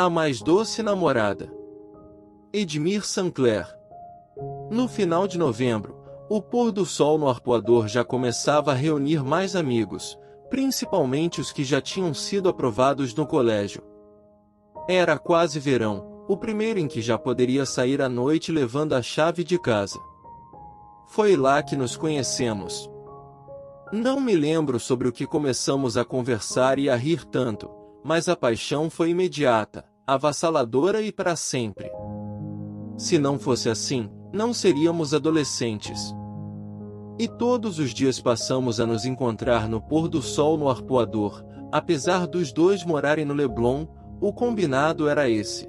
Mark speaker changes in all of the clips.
Speaker 1: A mais doce namorada. Edmir Sancler. No final de novembro, o pôr do sol no arpoador já começava a reunir mais amigos, principalmente os que já tinham sido aprovados no colégio. Era quase verão, o primeiro em que já poderia sair à noite levando a chave de casa. Foi lá que nos conhecemos. Não me lembro sobre o que começamos a conversar e a rir tanto, mas a paixão foi imediata, avassaladora e para sempre. Se não fosse assim, não seríamos adolescentes. E todos os dias passamos a nos encontrar no pôr do sol no arpoador, apesar dos dois morarem no Leblon, o combinado era esse.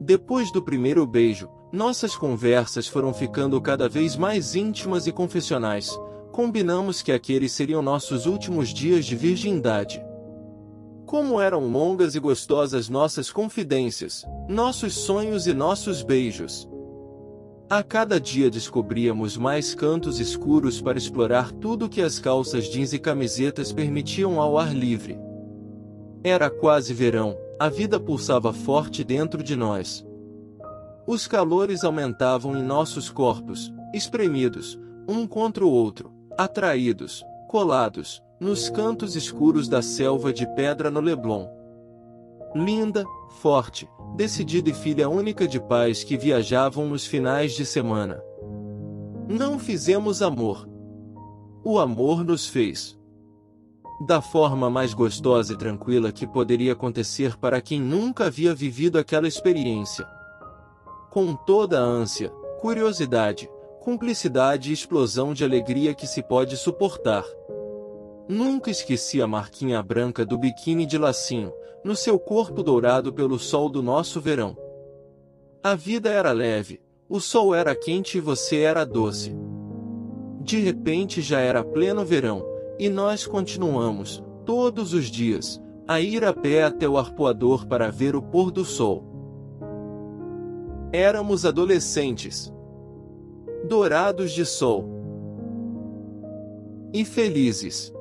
Speaker 1: Depois do primeiro beijo, nossas conversas foram ficando cada vez mais íntimas e confessionais. Combinamos que aqueles seriam nossos últimos dias de virgindade. Como eram longas e gostosas nossas confidências, nossos sonhos e nossos beijos. A cada dia descobríamos mais cantos escuros para explorar tudo que as calças jeans e camisetas permitiam ao ar livre. Era quase verão, a vida pulsava forte dentro de nós. Os calores aumentavam em nossos corpos, espremidos, um contra o outro, atraídos, colados, nos cantos escuros da selva de pedra no Leblon. Linda, forte, decidida e filha única de pais que viajavam nos finais de semana. Não fizemos amor. O amor nos fez. Da forma mais gostosa e tranquila que poderia acontecer para quem nunca havia vivido aquela experiência com toda a ânsia, curiosidade, cumplicidade e explosão de alegria que se pode suportar. Nunca esqueci a marquinha branca do biquíni de lacinho, no seu corpo dourado pelo sol do nosso verão. A vida era leve, o sol era quente e você era doce. De repente já era pleno verão, e nós continuamos, todos os dias, a ir a pé até o arpoador para ver o pôr do sol. Éramos adolescentes. Dourados de sol. E felizes.